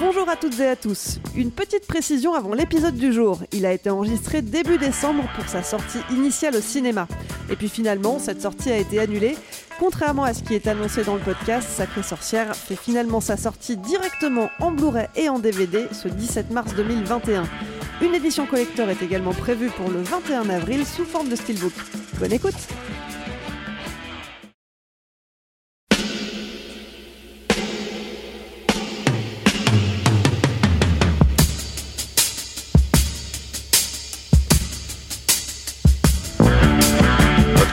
Bonjour à toutes et à tous. Une petite précision avant l'épisode du jour. Il a été enregistré début décembre pour sa sortie initiale au cinéma. Et puis finalement, cette sortie a été annulée. Contrairement à ce qui est annoncé dans le podcast, Sacrée Sorcière fait finalement sa sortie directement en Blu-ray et en DVD ce 17 mars 2021. Une édition collector est également prévue pour le 21 avril sous forme de steelbook. Bonne écoute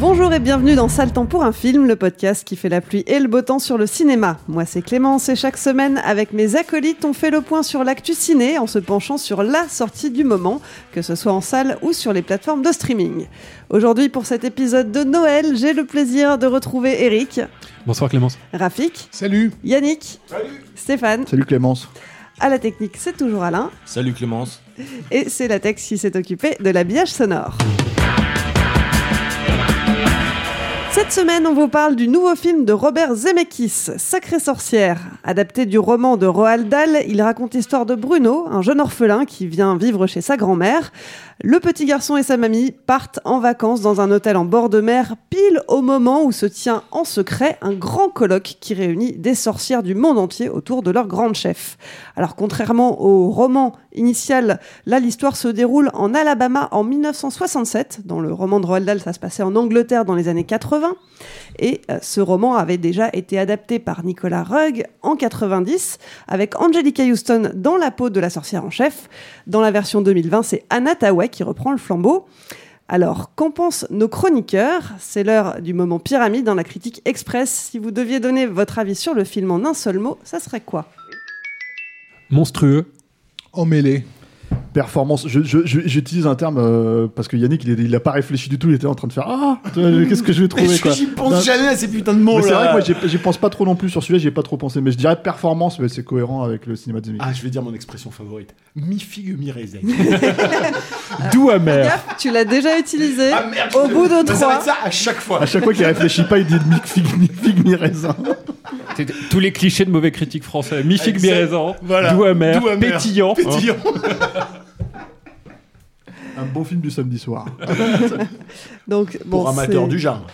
Bonjour et bienvenue dans Sale temps pour un film, le podcast qui fait la pluie et le beau temps sur le cinéma. Moi c'est Clémence et chaque semaine avec mes acolytes on fait le point sur l'actu ciné en se penchant sur la sortie du moment, que ce soit en salle ou sur les plateformes de streaming. Aujourd'hui pour cet épisode de Noël, j'ai le plaisir de retrouver Eric, Bonsoir Clémence. Rafik, Salut Yannick, Stéphane. Salut Clémence. À la technique c'est toujours Alain Salut Clémence. et c'est la Tex qui s'est occupée de l'habillage sonore. Cette semaine, on vous parle du nouveau film de Robert Zemeckis, Sacrée sorcière. Adapté du roman de Roald Dahl, il raconte l'histoire de Bruno, un jeune orphelin qui vient vivre chez sa grand-mère. Le petit garçon et sa mamie partent en vacances dans un hôtel en bord de mer, pile au moment où se tient en secret un grand colloque qui réunit des sorcières du monde entier autour de leur grande chef. Alors contrairement au roman initial, là l'histoire se déroule en Alabama en 1967. Dans le roman de Roald Dahl, ça se passait en Angleterre dans les années 80. Et euh, ce roman avait déjà été adapté par Nicolas Rugg en 90 avec Angelica Houston dans la peau de la sorcière en chef. Dans la version 2020, c'est Anna Tawai qui reprend le flambeau. Alors, qu'en pensent nos chroniqueurs? C'est l'heure du moment pyramide dans la critique express. Si vous deviez donner votre avis sur le film en un seul mot, ça serait quoi? Monstrueux. Emmêlé. Performance. Je- je- je- J'utilise un terme euh, parce que Yannick, il, est- il a pas réfléchi du tout. Il était en train de faire Ah Qu'est-ce que je vais trouver quoi. J'y pense Non, jamais à ces putains de mots C'est vrai que moi, j'y- pense pas trop non plus sur celui-là. J'y ai pas trop pensé. Mais je dirais performance, mais c'est cohérent avec le cinéma de Zemeckis. Ah, je vais dire mon expression favorite. Mi figue, mi raisin. Doux amer. Gaffe, tu l'as déjà utilisé. Ah merde, Au bout de ça va trois. être ça à chaque fois. À chaque fois qu'il réfléchit pas, il dit mi figue, mi figue, mi raisin. C'est tous les clichés de mauvais critiques français. Mi figue, mi Exact. raisin. Voilà. Doux amer. Pétillant. Pétillant. Un bon film du samedi soir. Donc, bon, Pour amateur c'est- du genre.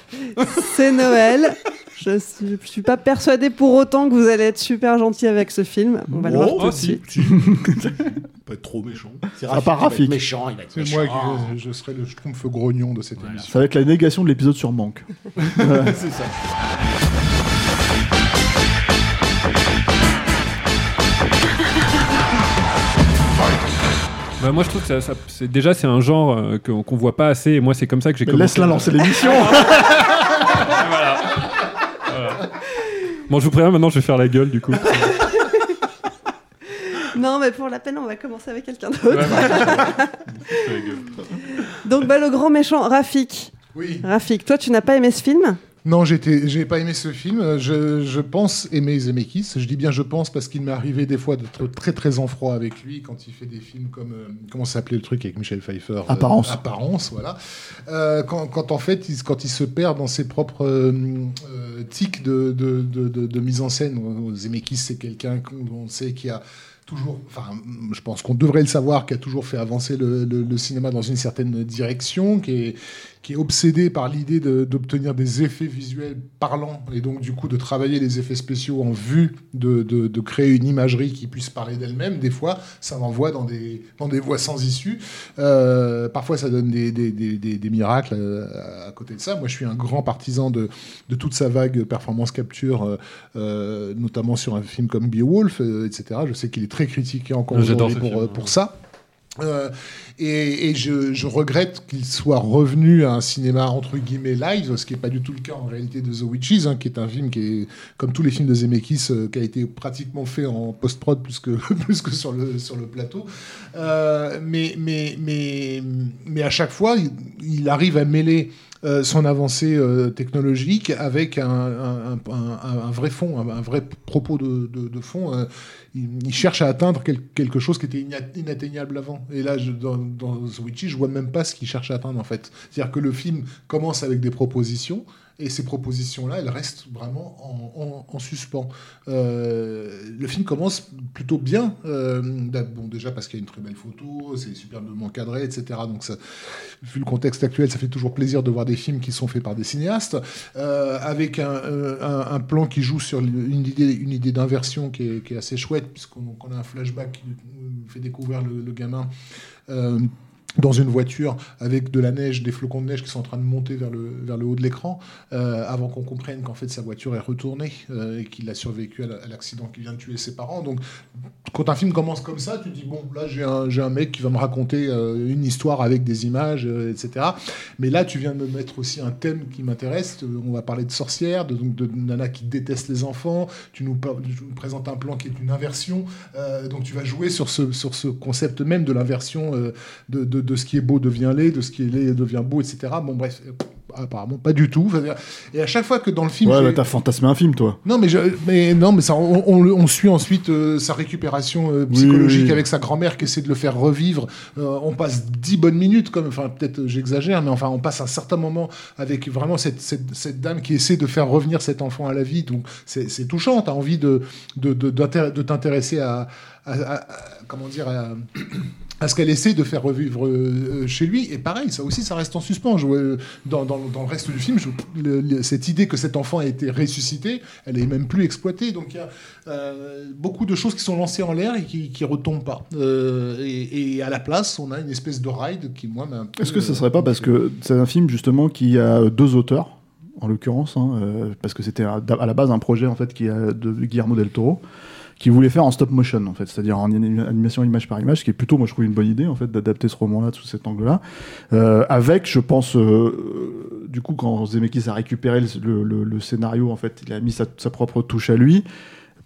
C'est Noël. Je suis, je suis pas persuadée pour autant que vous allez être super gentil avec ce film. On va le voir tout oh, de si. suite. Si. Pas être trop méchant. C'est À part qui va être Rafik. méchant, il va être C'est méchant. moi qui je, serai le schtroumpf grognon de cette émission. Ça va être la négation de l'épisode sur Manque. C'est ça. Bah, moi, je trouve que ça, ça- c'est, déjà, c'est un genre euh, qu'on, qu'on voit pas assez. Et moi, c'est comme ça que j'ai Mais commencé. laisse-la lancer l'émission. Voilà. Voilà. Bon, je vous préviens, maintenant, je vais faire la gueule, du coup. Non, mais pour la peine, on va commencer avec quelqu'un d'autre. Donc, bah, le grand méchant Rafik. Oui. Rafik, toi, tu n'as pas aimé ce film? Non, j'étais, j'ai pas aimé ce film. Je, je pense aimer Zemeckis. Je dis bien je pense parce qu'il m'est arrivé des fois d'être très très en froid avec lui quand il fait des films comme euh, comment s'appelait le truc avec Michel Pfeiffer. euh, Apparence. apparence, voilà. Euh, quand, quand en fait, il, quand il se perd dans ses propres tics de, de, de, mise en scène. Zemeckis, c'est quelqu'un qu'on on sait qui a toujours, enfin, je pense qu'on devrait le savoir, qui a toujours fait avancer le, le- le cinéma dans une certaine direction, qui est, qui est obsédé par l'idée de- d'obtenir des effets visuels parlants et donc du coup de travailler les effets spéciaux en vue de, de- de créer une imagerie qui puisse parler d'elle-même. Des fois, ça envoie dans des, dans des voies sans issue. Euh, parfois, ça donne des, des, des- des- miracles euh, à côté de ça. Moi, je suis un grand partisan de, de toute sa vague performance capture, euh, notamment sur un film comme Beowulf, euh, etc. Je sais qu'il est très critiqué encore aujourd'hui pour, pour ça. Euh, et et je, je regrette qu'il soit revenu à un cinéma entre guillemets live, ce qui n'est pas du tout le cas en réalité de The Witches, hein, qui est un film qui est, comme tous les films de Zemeckis, euh, qui a été pratiquement fait en post-prod plus que, plus que sur, le, sur le plateau. Euh, mais, mais, mais, mais à chaque fois, il, il arrive à mêler euh, son avancée euh, technologique avec un, un, vrai fond, un, vrai propos de, de, fond. euh, il, cherche à atteindre quel- quelque chose qui était ina- inatteignable avant. Et là, dans, dans The Witches, je vois même pas ce qu'il cherche à atteindre en fait. C'est-à-dire que le film commence avec des propositions. Et ces propositions-là, elles restent vraiment en, en- en suspens. Euh, le film commence plutôt bien. euh, bon, déjà parce qu'il y a une très belle photo, c'est superbement cadré, etc. Donc, vu le contexte actuel, ça fait toujours plaisir de voir des films qui sont faits par des cinéastes, euh, avec un, plan qui joue sur une idée, une idée d'inversion qui est, assez chouette, puisqu'on qu'on a un flashback qui fait découvrir le gamin. Dans une voiture avec de la neige, des flocons de neige qui sont en train de monter vers le, vers le haut de l'écran, euh, avant qu'on comprenne qu'en fait sa voiture est retournée euh, et qu'il a survécu à la- à l'accident qui vient de tuer ses parents. Donc quand un film commence comme ça, tu dis bon là j'ai un, un mec qui va me raconter euh, une histoire avec des images, etc. Mais là tu viens de me mettre aussi un thème qui m'intéresse. On va parler de sorcières, de, donc nana qui déteste les enfants. Tu nous, présentes un plan qui est une inversion. Donc tu vas jouer sur ce, sur ce concept même de l'inversion de, de ce qui est beau devient laid, de ce qui est laid devient beau, etc. Bon bref, euh, apparemment pas du tout. Et à chaque fois que dans le film... Ouais, bah, t'as fantasmé un film, toi. non, mais, je, mais non, mais ça, on, on, le- on suit ensuite euh, sa récupération euh, psychologique oui, oui. avec sa grand-mère qui essaie de le faire revivre. Euh, on passe dix bonnes minutes, comme, enfin peut-être j'exagère, mais enfin on passe un certain moment avec vraiment cette, cette, cette dame qui essaie de faire revenir cet enfant à la vie. Donc c'est touchant. T'as envie de de, de, t'intéresser à, à, à- à- comment dire à, à ce qu'elle essaie de faire revivre euh, chez lui. Et pareil, ça aussi, ça reste en suspens. Je, euh, dans, dans, dans le reste du film, je- le- le- cette idée que cet enfant a été ressuscité, elle est même plus exploitée. Donc il y a euh, beaucoup de choses qui sont lancées en l'air et qui qui retombent pas. Euh, et, et à la place, on a une espèce de ride qui, moi, m'a Est-ce que ce euh, serait pas parce que c'est un film justement qui a deux auteurs, en l'occurrence, hein, euh, parce que c'était à, à la base un projet en fait qui a de Guillermo del Toro, qui voulait faire en stop motion en fait, c'est-à-dire en anim- animation image par image, ce qui est plutôt, moi je trouve une bonne idée en fait d'adapter ce roman-là sous cet angle-là, Euh, avec, je pense, euh, euh, du coup quand Zemeckis a récupéré le, scénario en fait, il a mis sa propre touche à lui.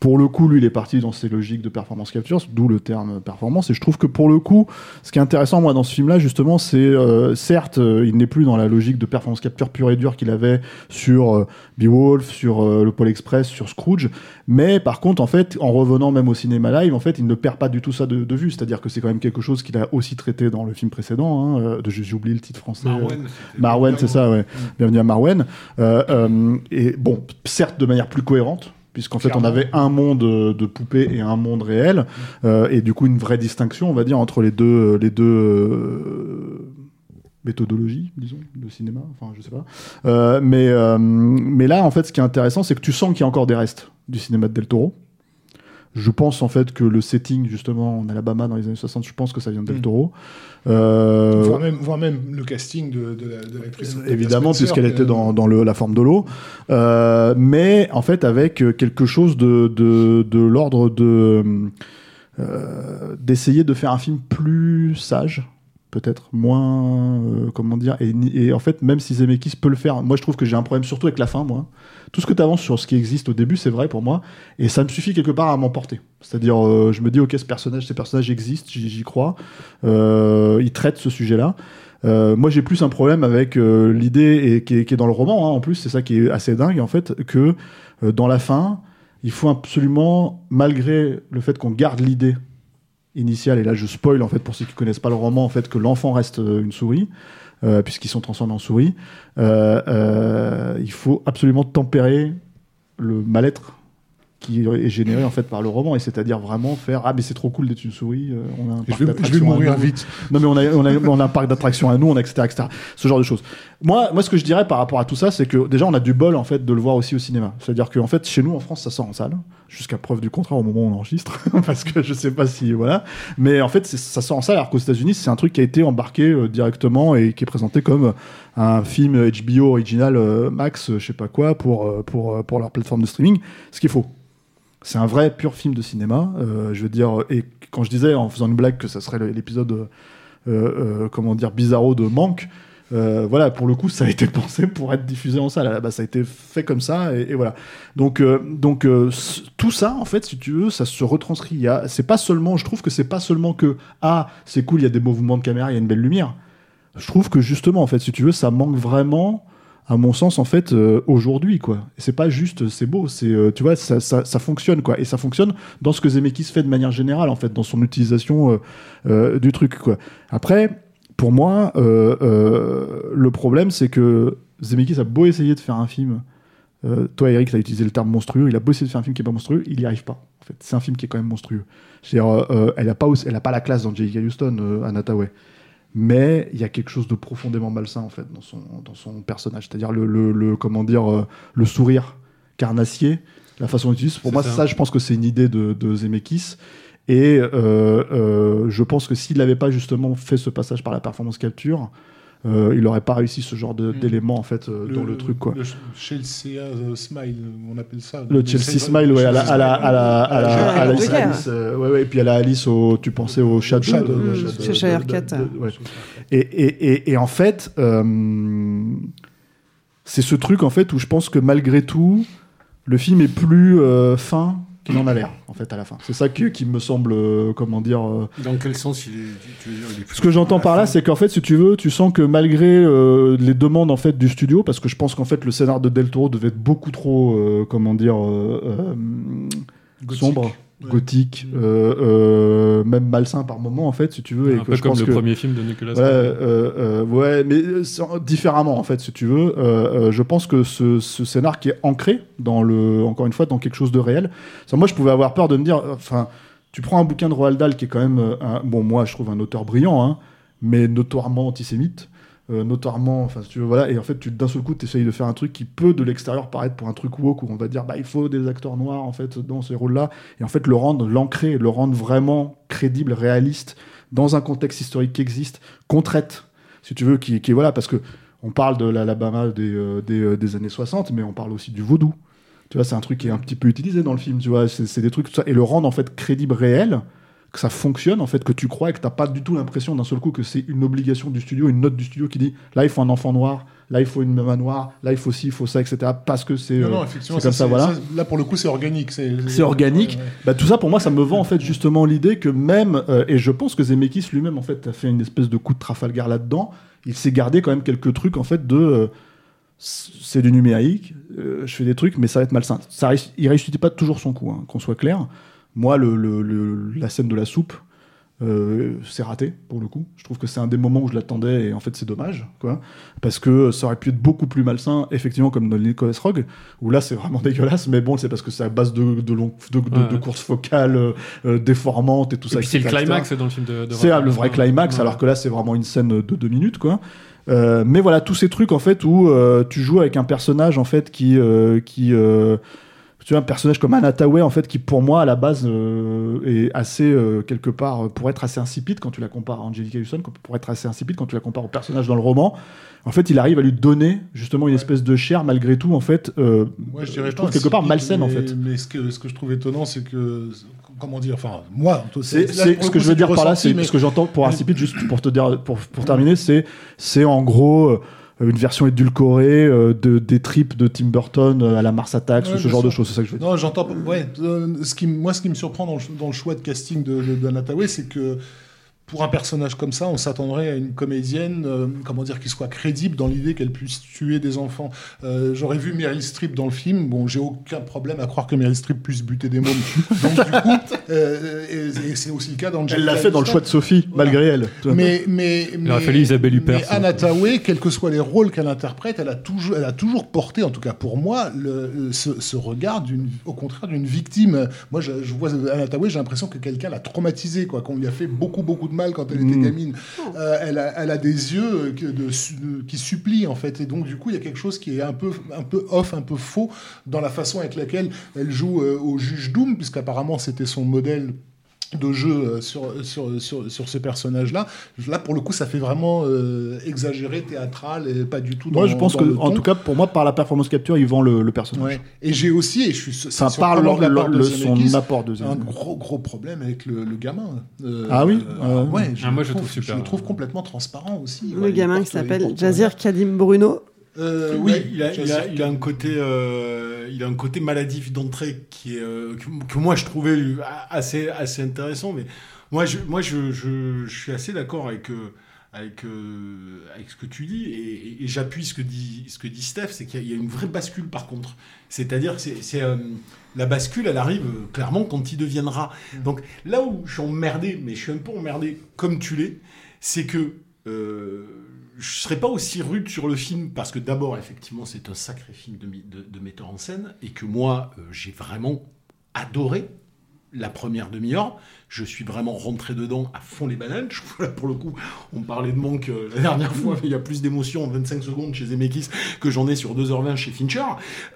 Pour le coup, lui, il est parti dans ses logiques de performance capture, d'où le terme performance. Et je trouve que pour le coup, ce qui est intéressant, moi, dans ce film-là, justement, c'est euh, certes, euh, il n'est plus dans la logique de performance capture pure et dure qu'il avait sur euh, Beowulf, sur euh, le Pôle Express, sur Scrooge. Mais par contre, en fait, en revenant même au cinéma live, en fait, il ne perd pas du tout ça de, de vue. C'est-à-dire que c'est quand même quelque chose qu'il a aussi traité dans le film précédent. Hein, euh, de, j'ai oublié le titre français. Marwen, Marwen, c'est ça, ouais. Mm. Bienvenue à Marwen. Euh, euh, et bon, certes, de manière plus cohérente. Puisqu'en fait, on avait un monde euh, de poupées et un monde réel, euh, et du coup une vraie distinction, on va dire, entre les deux, les deux euh, méthodologies, disons, de cinéma. Enfin, je sais pas. Euh, mais euh, mais là, en fait, ce qui est intéressant, c'est que tu sens qu'il y a encore des restes du cinéma de Del Toro. Je pense en fait que le setting justement en Alabama dans les années 60, je pense que ça vient de Del Mm. Toro. Euh, Voire même, voire même le casting de, de la- de l'actrice. Évidemment puisqu'elle que- était dans, dans le, la forme de l'eau, Euh, mais en fait avec euh, quelque chose de, de, de l'ordre de euh, d'essayer de faire un film plus sage peut-être moins euh, comment dire et, et en fait même si Zemeckis peut le faire moi je trouve que j'ai un problème surtout avec la fin moi tout ce que tu avances sur ce qui existe au début c'est vrai pour moi et ça me suffit quelque part à m'emporter c'est-à-dire euh, je me dis ok ce personnage ces personnages existent j'y crois euh, ils traitent ce sujet là euh, moi, j'ai plus un problème avec euh, l'idée et qui est, qui est dans le roman. hein, en plus, c'est ça qui est assez dingue en fait, que euh, dans la fin, il faut absolument, malgré le fait qu'on garde l'idée initiale, et là je spoil en fait pour ceux qui connaissent pas le roman, en fait que l'enfant reste euh, une souris. euh, puisqu'ils sont transformés en souris, euh, il faut absolument tempérer le mal-être qui est généré en fait par le roman, et c'est-à-dire vraiment faire ah mais c'est trop cool d'être une souris, euh, on a un parc vais- je vais d'attractions à nous. vite. Non mais on a, on a, on a un parc d'attractions à nous, on a etc., etc. Ce genre de choses. Moi, moi, ce que je dirais par rapport à tout ça, c'est que déjà on a du bol en fait de le voir aussi au cinéma. C'est-à-dire qu'en fait chez nous en France ça sort en salle jusqu'à preuve du contraire au moment où on enregistre, parce que je sais pas si voilà. Mais en fait ça sort en salle alors qu'aux États-Unis c'est un truc qui a été embarqué euh, directement et qui est présenté comme un film HBO original euh, Max, euh, je sais pas quoi pour euh, pour euh, pour leur plateforme de streaming, ce qui est faux. C'est un vrai pur film de cinéma. euh, je veux dire, et quand je disais en faisant une blague que ça serait l'épisode, euh, euh, comment dire, bizarro de Manque, voilà, pour le coup, ça a été pensé pour être diffusé en salle. Base, ça a été fait comme ça, et, voilà. Donc, donc tout ça, en fait, si tu veux, ça se retranscrit. C'est pas seulement, je trouve que c'est pas seulement que ah, c'est cool, il y a des mouvements de caméra, il y a une belle lumière. Je trouve que justement, en fait, si tu veux, ça manque vraiment à mon sens, en fait, euh, aujourd'hui, quoi. C'est pas juste, c'est beau, c'est, euh, tu vois, ça, fonctionne, quoi. Et ça fonctionne dans ce que Zemeckis fait de manière générale, en fait, dans son utilisation euh, du truc, quoi. Après, pour moi, le problème, c'est que Zemeckis a beau essayer de faire un film. toi, Eric, tu as utilisé le terme monstrueux. Il a beau essayer de faire un film qui est pas monstrueux, il n'y arrive pas. En fait, c'est un film qui est quand même monstrueux. Euh, elle a pas, elle a pas la classe dans J.K. Houston, euh, Anna mais il y a quelque chose de profondément malsain en fait dans son, dans son personnage c'est-à-dire le, le, le- comment dire euh, le sourire carnassier la façon dont il utilise pour moi ça. ça. je pense que c'est une idée de, de Zemeckis et euh, euh, je pense que s'il n'avait pas justement fait ce passage par la performance capture euh, il n'aurait pas réussi ce genre de- d'éléments en fait euh, dans le truc quoi Le Chelsea euh, Smile, on appelle ça. le Chelsea Smile, ouais, à la, à la, à la, à la, à la- Joker. Alice, euh, ouais, ouais, et puis à la Alice au, tu pensais au Shadow, de- ouais. Et, et, et, et en fait, euh, c'est ce truc en fait où je pense que malgré tout, le film est plus euh, fin qu'il en a l'air en fait à la fin. C'est ça qui, qui me semble, euh, comment dire. euh, Dans quel sens il est, tu veux dire, il est plus- ce que j'entends par là, c'est qu'en fait, si tu veux, tu sens que malgré euh, les demandes en fait du studio, parce que je pense qu'en fait le scénar de Del Toro devait être beaucoup trop, comment dire, euh, Gothique. Ouais. gothique, euh, euh, même malsain par moment en fait, si tu veux. et Un que peu je comme pense le que- premier film de Nicolas Ouais, euh, euh, ouais, mais euh, sans- différemment en fait, si tu veux. Euh, euh, je pense que ce, ce scénar qui est ancré dans le, encore une fois, dans quelque chose de réel. Ça, moi, je pouvais avoir peur de me dire, enfin, tu prends un bouquin de Roald Dahl qui est quand même, un- bon, moi, je trouve un auteur brillant, hein, mais notoirement antisémite. Euh, notoirement, enfin, si tu veux, voilà, et en fait, d'un seul coup, tu essayes de faire un truc qui peut de l'extérieur paraître pour un truc woke où on va dire, bah, il faut des acteurs noirs en fait dans ces rôles-là, et en fait, le rendre, l'ancrer, le rendre vraiment crédible, réaliste, dans un contexte historique qui existe, qu'on traite, si tu veux, qui, qui voilà, parce que on parle de l'Alabama des, euh, des, euh, des années 60, mais on parle aussi du vaudou. Tu vois, c'est un truc qui est un petit peu utilisé dans le film, tu vois, c'est des trucs, et le rendre en fait crédible, réel, que ça fonctionne, en fait, que tu crois et que t'as pas du tout l'impression d'un seul coup que c'est une obligation du studio, une note du studio qui dit là il faut un enfant noir, là il faut une maman noire, là il faut ci, il faut ça, etc. Parce que c'est Non, euh, comme ça, c'est- voilà ça, là pour le coup c'est organique. C'est organique. Ouais, ouais. Bah, tout ça, pour moi, ça me vend en fait justement l'idée que même, euh, et je pense que Zemeckis lui-même en fait a fait une espèce de coup de Trafalgar là-dedans. Il s'est gardé quand même quelques trucs en fait de, euh, c'est du numérique, euh, je fais des trucs, mais ça va être malsain. Ça, il réussit pas toujours son coup, hein, qu'on soit clair. Moi, le, le- le- la scène de la soupe, euh, c'est raté pour le coup. Je trouve que c'est un des moments où je l'attendais et en fait c'est dommage, quoi, parce que ça aurait pu être beaucoup plus malsain, effectivement comme dans Nicolas Rogue, où là c'est vraiment dégueulasse, mais bon c'est parce que c'est à base de de, long- de, de- Ouais. de courses focales euh, euh, déformantes et tout Et ça. puis c'est le climax dans le film de. C'est le vrai climax, Ouais. alors que là, c'est vraiment une scène de deux minutes, quoi. Euh, mais voilà, tous ces trucs, en fait, où tu joues avec un personnage, en fait, qui... qui tu vois, un personnage comme Anataway, en fait, qui, pour moi, à la base, euh, est assez, euh, quelque part, euh, pour être assez insipide quand tu la compares à Angelica Houston, pour être assez insipide quand tu la compares au personnage dans le roman. En fait, il arrive à lui donner, justement, une espèce de chair, malgré tout, en fait, euh, Moi, je dirais trouve quelque part malsaine, en fait. Mais ce que, ce que je trouve étonnant, c'est que. Comment dire Enfin, moi, C'est, ce que je veux dire par là, c'est ce que j'entends pour insipide, juste pour te dire, pour, pour terminer, c'est, c'est en gros euh, une version édulcorée euh, de, des tripes de Tim Burton euh, à la Mars Attacks Ouais, ou ce genre de choses, c'est ça que je veux dire. Non, j'entends. Ouais, euh, ce qui, moi, ce qui me surprend dans le, dans le choix de casting de, de, c'est que pour un personnage comme ça, on s'attendrait à une comédienne, euh, comment dire, qui soit crédible dans l'idée qu'elle puisse tuer des enfants. Euh, J'aurais vu Meryl Streep dans le film. Bon, j'ai aucun problème à croire que Meryl Streep puisse buter des mômes. Donc du coup, euh, et, et c'est aussi le cas dans. Elle l'a fait dans le choix de Sophie, malgré elle. Mais mais Il aurait mais- fallu Isabelle Huppert, Mais. Anna Thaoué, quels que soient les rôles qu'elle interprète, elle a toujours, elle a toujours porté, en tout cas pour moi, le, ce, ce regard d'une, au contraire d'une victime. Moi, je, je vois Anna Thaoué, j'ai l'impression que quelqu'un l'a traumatisée, quoi, qu'on lui a fait beaucoup, beaucoup de mal quand elle était gamine. Euh, elle, a, elle a des yeux que de, su- de- qui supplient, en fait, et donc du coup, il y a quelque chose qui est un peu, un peu off, un peu faux dans la façon avec laquelle elle joue euh, au juge Doom, puisqu'apparemment c'était son modèle de jeu euh, sur, sur, sur, sur ce personnage-là. Là, pour le coup, ça fait vraiment euh, exagéré, théâtral, et pas du tout Moi, je pense dans que, le en tout cas, pour moi, par la performance capture, il vend le, le personnage. Ouais. Et j'ai aussi, et je suis Ça parle de le- part de le- Zemeckis, son apport de un Zemeckis. gros gros problème avec le, le gamin. Euh, Ah oui euh, Euh, ouais, Ah, moi, je le trouve super. Je le trouve complètement transparent aussi. Le Ouais, gamin qui s'appelle Jazir Kadim Bruno. Euh, oui, il a, il, a, Jazir il a un côté, euh, il a un côté maladif d'entrée qui est euh, que, que moi je trouvais assez assez intéressant. Mais moi, je, moi, je, je, je suis assez d'accord avec. avec, avec ce que tu dis et, et- et j'appuie ce que dit ce que dit Steph c'est qu'il y, a- il y a une vraie bascule par contre c'est-à-dire que c'est, la bascule elle arrive clairement quand il deviendra donc là où je suis emmerdé mais je suis un peu emmerdé comme tu l'es c'est que je serais pas aussi rude sur le film parce que d'abord effectivement c'est un sacré film de, metteur en scène et que moi euh, j'ai vraiment adoré la première demi-heure. Je suis vraiment rentré dedans à fond les bananes. Pour le coup, on parlait de manque euh, la dernière fois, mais il y a plus d'émotion en 25 secondes chez Zemeckis que j'en ai sur 2h20 chez Fincher.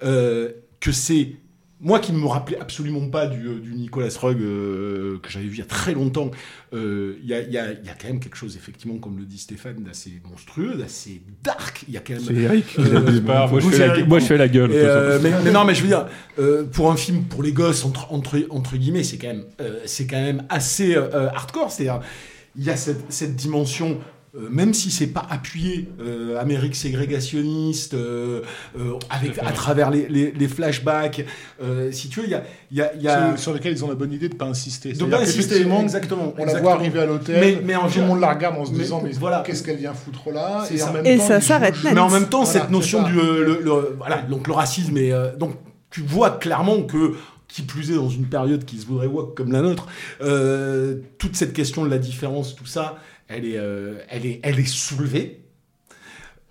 Euh, que c'est moi qui ne me rappelais absolument pas du, euh, du Nicolas Rugg euh, que j'avais vu il y a très longtemps, euh, il y, a, il y a- il y a quand même quelque chose, effectivement, comme le dit Stéphane, d'assez monstrueux, d'assez dark. Il y a quand même. C'est Eric Euh, moi, je fais la- Eric, moi, je pardon. fais la gueule, Et, euh, mais, mais non, mais je veux dire, euh, pour un film pour les gosses, entre, entre, entre guillemets, c'est quand, même, euh, c'est quand même assez euh, hardcore. C'est-à-dire, il y a cette, cette dimension. Euh, même si c'est pas appuyé, euh, Amérique ségrégationniste, euh, euh, avec à travers les, les, les flashbacks, euh, si tu veux, il y a, il y a, il y a sur, sur lequel ils ont la bonne idée de pas insister. de pas insister, exactement. On la voit arriver à l'hôtel, Mais, mais en tout le monde la regarde en se disant mais voilà. qu'est-ce qu'elle vient foutre là Et, en ça. même Et temps, ça il s'arrête. Mais en même temps, Voilà, cette notion du ça. euh, le, le- voilà donc le racisme et euh, donc tu vois clairement que qui plus est dans une période qui se voudrait woke comme la nôtre, euh, toute cette question de la différence, tout ça, elle est euh, elle est elle est soulevée.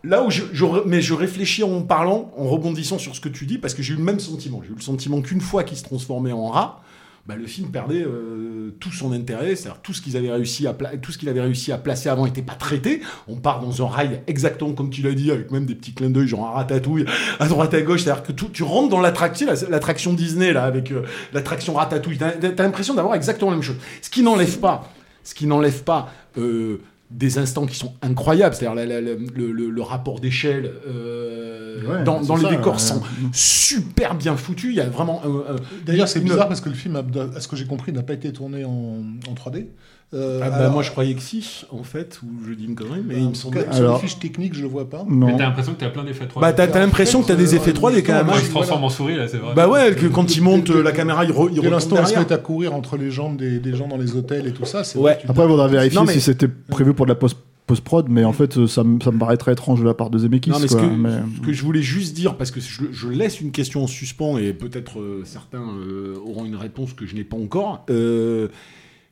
Là où je, je mais je réfléchis en parlant, en rebondissant sur ce que tu dis, parce que j'ai eu le même sentiment. J'ai eu le sentiment qu'une fois qu'il se transformait en rat, bah, le film perdait euh, tout son intérêt, c'est-à-dire tout ce qu'ils avaient réussi à tout ce qu'il avait réussi à placer avant n'était pas traité. On part dans un rail exactement comme tu l'as dit, avec même des petits clins d'œil, genre un ratatouille à droite à gauche, c'est-à-dire que tout- tu rentres dans l'attraction, la- l'attraction Disney là, avec euh, l'attraction ratatouille, t'as as, l'impression d'avoir exactement la même chose. Ce qui n'enlève pas, ce qui n'enlève pas. euh, des instants qui sont incroyables, c'est-à-dire le, le- le rapport d'échelle euh, Ouais, dans, les ça, décors ouais. sont super bien foutus. Il y a vraiment un- D'ailleurs, c'est bizarre parce que le film, a- à ce que j'ai compris, n'a pas été tourné en, en 3D. Euh, Ah bah, alors, moi je croyais que si, en fait, ou je dis une connerie, mais il me semblait. Sur Alors- les fiches techniques, je le vois pas. Non. Mais t'as l'impression que t'as plein d'effets 3D. Bah t'as t'as l'impression que t'as des effets 3D quand même. Hein. il se transforme en souris, là, c'est vrai. Bah ouais, que quand il monte euh, la caméra, il, re, l'instant ils se mettent à courir entre les jambes des, des gens dans les hôtels et tout ça, c'est Ouais. Après, il faudra vérifier Non, mais- si c'était prévu pour de la post- post-prod, mais en fait, euh, ça, me- ça me paraît très étrange de la part de Zemeckis. Non, mais ce quoi, que, mais- ce que je voulais juste dire, parce que je, je laisse une question en suspens et peut-être euh, certains euh, auront une réponse que je n'ai pas encore. euh,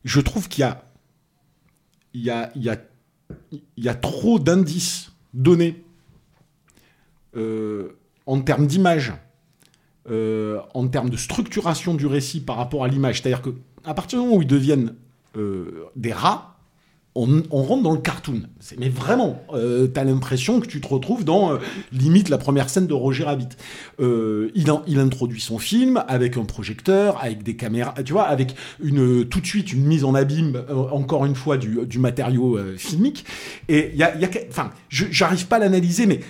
je trouve qu'il y a, trop d'indices donnés euh, en termes d'image, euh, en termes de structuration du récit par rapport à l'image. C'est-à-dire que à partir du moment où ils deviennent euh, des rats, on, rentre dans le cartoon. Mais vraiment, euh, t'as l'impression que tu te retrouves dans euh, limite la première scène de Roger Rabbit. Euh, il, in- il introduit son film avec un projecteur, avec des caméras, tu vois, avec une tout de suite une mise en abîme, euh, encore une fois, du, matériau filmique. Et il y a, y a enfin, j'arrive pas à l'analyser, mais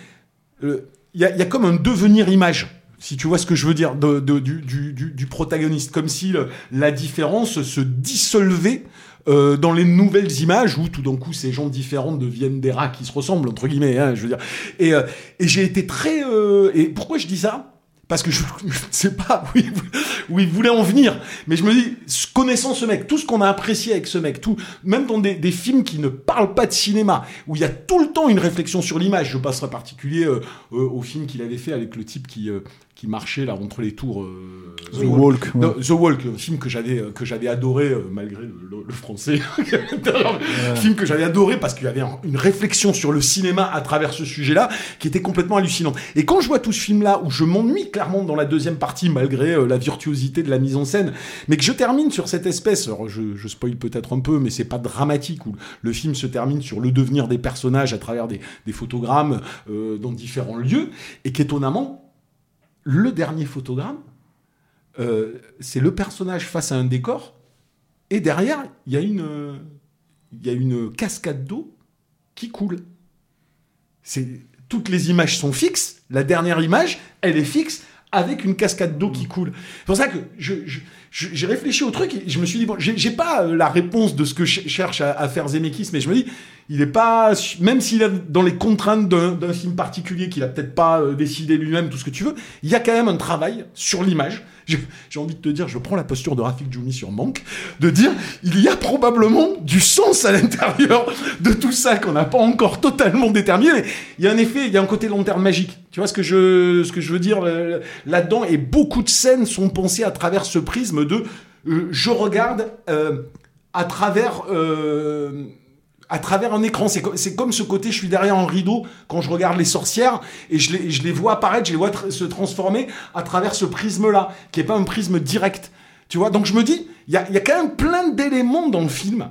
il y, a, comme un devenir image. Si tu vois ce que je veux dire, du, protagoniste, comme si la différence se dissolvait euh, dans les nouvelles images où tout d'un coup ces gens différents deviennent des rats qui se ressemblent entre guillemets. hein, je veux dire. Et, euh, et j'ai été très. euh, et pourquoi je dis ça? Parce que je ne sais pas où il, où il voulait en venir. Mais je me dis, connaissant ce mec, tout ce qu'on a apprécié avec ce mec, tout, même dans des, des films qui ne parlent pas de cinéma, où il y a tout le temps une réflexion sur l'image, je passerai en particulier euh, euh, au film qu'il avait fait avec le type qui, euh, qui marchait là entre les tours. The Walk, ouais. Non, The Walk, un film que j'avais que j'avais adoré malgré le, le- le français. Un film que j'avais adoré parce qu'il y avait un- une réflexion sur le cinéma à travers ce sujet-là qui était complètement hallucinante. Et quand je vois tout ce film-là où je m'ennuie dans la deuxième partie malgré euh, la virtuosité de la mise en scène, mais que je termine sur cette espèce, alors je, je spoil peut-être un peu, mais c'est pas dramatique où le film se termine sur le devenir des personnages à travers des, photogrammes euh, dans différents lieux et qu'étonnamment le dernier photogramme, euh, c'est le personnage face à un décor, et derrière, il y a une, il y a une cascade d'eau qui coule. C'est toutes les images sont fixes. La dernière image, elle est fixe avec une cascade d'eau qui coule. C'est pour ça que je, je- je- j'ai réfléchi au truc et je me suis dit bon, j'ai pas euh, la réponse de ce que ch- cherche à, faire Zemeckis, mais je me dis il est pas même s'il est dans les contraintes d'un film particulier qu'il a peut-être pas euh, décidé lui-même tout ce que tu veux, il y a quand même un travail sur l'image. J'ai envie de te dire, je prends la posture de Rafik Djoumi sur Manque, de dire il y a probablement du sens à l'intérieur de tout ça qu'on n'a pas encore totalement déterminé. Mais il y a un effet, il y a un côté long terme magique. Tu vois ce que je, ce que je veux dire là-dedans Et beaucoup de scènes sont pensées à travers ce prisme de euh, je regarde euh, à travers. euh, à travers un écran. C'est comme, comme ce côté, je suis derrière un rideau quand je regarde les sorcières et je les, je les vois apparaître, je les vois se transformer à travers ce prisme-là, qui est pas un prisme direct. Tu vois, donc je me dis, il y a, y a quand même plein d'éléments dans le film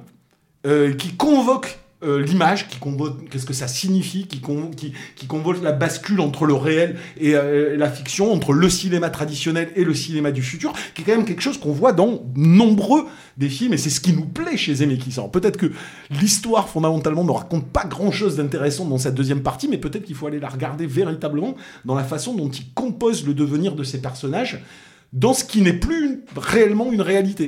qui convoquent euh, l'image, qui convoquent qu'est-ce que ça signifie, qui, con- qui, qui convoquent la bascule entre le réel et euh, la fiction, entre le cinéma traditionnel et le cinéma du futur, qui est quand même quelque chose qu'on voit dans nombreux des films, et c'est ce qui nous plaît chez Zemeckis. Peut-être que l'histoire fondamentalement ne raconte pas grand-chose d'intéressant dans cette deuxième partie, mais peut-être qu'il faut aller la regarder véritablement dans la façon dont il compose le devenir de ces personnages, dans ce qui n'est plus réellement une réalité.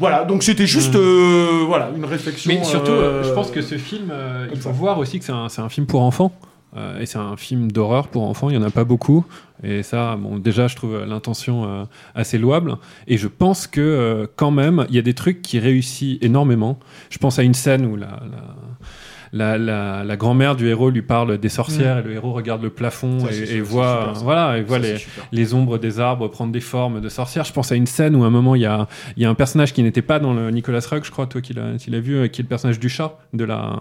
Voilà, donc c'était juste euh, voilà, une réflexion. Mais surtout, euh, euh, je pense que ce film, euh, il faut voir aussi que c'est un, un film pour enfants. Et c'est un film d'horreur pour enfants, il n'y en a pas beaucoup. Et ça, bon, déjà, je trouve l'intention assez louable. Et je pense que, quand même, il y a des trucs qui réussissent énormément. Je pense à une scène où la, la, la, la- la grand-mère du héros lui parle des sorcières Mm. et le héros regarde le plafond Ça, et, voit, super, voilà, et voit Ça, les, les ombres des arbres prendre des formes de sorcières. Je pense à une scène où à un moment il y a, y a un personnage qui n'était pas dans le Nicolas Roeg, je crois, toi qui l'as vu, euh, qui est le personnage du chat de la,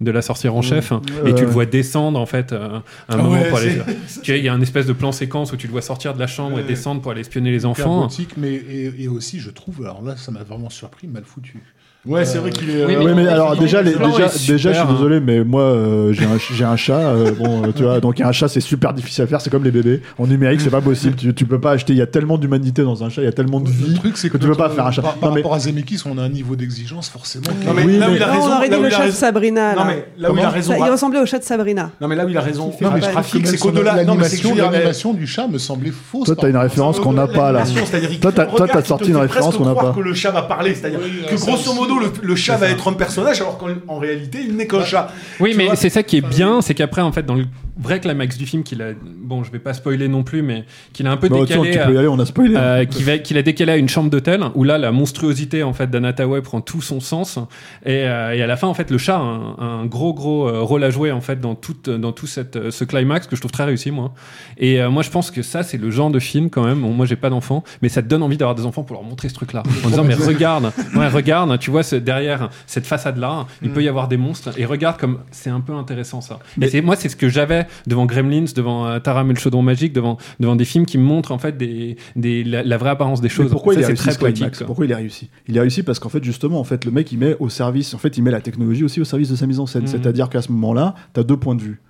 de la sorcière en Mmh. chef. Euh, Et tu le vois descendre en fait euh, un Ah moment ouais, pour aller. il y a un espèce de plan séquence où tu le vois sortir de la chambre et descendre pour aller espionner les enfants. mais et, et aussi, je trouve, alors là, ça m'a vraiment surpris, mal foutu. Ouais, c'est vrai qu'il est. Oui, euh, mais, alors déjà, le les- déjà, je suis hein. désolé, mais moi, euh, j'ai un, j'ai un chat. euh, bon, euh, tu vois, donc un chat, c'est super difficile à faire. C'est comme les bébés. En numérique, c'est pas possible. Tu, tu peux pas acheter. Il y a tellement d'humanité dans un chat. Il y a tellement de Le vie truc, c'est que, que tu peux pas faire un chat. Par, par Non, mais- rapport à Zemeckis, on a un niveau d'exigence forcément. Non, mais Oui, là où il a Non, raison. on aurait dit le chat de Sabrina. Non, mais là où il a raison. Il ressemblait au chat de Sabrina. Non, mais là où il a raison. fait Non, mais Rafik, c'est qu'au-delà. Je L'animation du chat me semblait fausse. Toi, t'as une référence qu'on n'a pas là. Toi, t'as- sorti une référence qu'on n'a pas. que le chat va parler, c'est-à-dire que grosso aussi. Modo le, le chat va être un personnage alors qu'en en réalité il n'est qu'un chat. Oui, Tu mais c'est ça qui est bien, c'est qu'après, en fait, dans le vrai climax du film, qu'il a, bon, je vais pas spoiler non plus, mais qu'il a un peu Bah, décalé. tu peux y à- aller. On a spoilé. hein. euh, qui va- qu'il a décalé à une chambre d'hôtel où là la monstruosité en fait d'Anataway prend tout son sens et, euh, et à la fin en fait le chat a un, un gros gros euh, rôle à jouer en fait dans tout dans tout cette, ce climax que je trouve très réussi moi et euh, moi je pense que ça c'est le genre de film quand même bon, moi j'ai pas d'enfants mais ça te donne envie d'avoir des enfants pour leur montrer ce truc là en disant mais regarde ouais regarde tu vois vois ce, derrière cette façade-là, il Mm. peut y avoir des monstres. Et regarde comme c'est un peu intéressant ça. Mais- Et moi, c'est ce que j'avais devant Gremlins, devant euh, Taram et le chaudron magique, devant devant des films qui me montrent en fait des, des la, la vraie apparence des Mais choses. pourquoi Ça, il réussi très poétique. Pourquoi il a réussi? Il a réussi parce qu'en fait justement en fait le mec il met au service en fait il met la technologie aussi au service de sa mise en scène. Mhm. C'est-à-dire qu'à ce moment-là, tu as deux points de vue.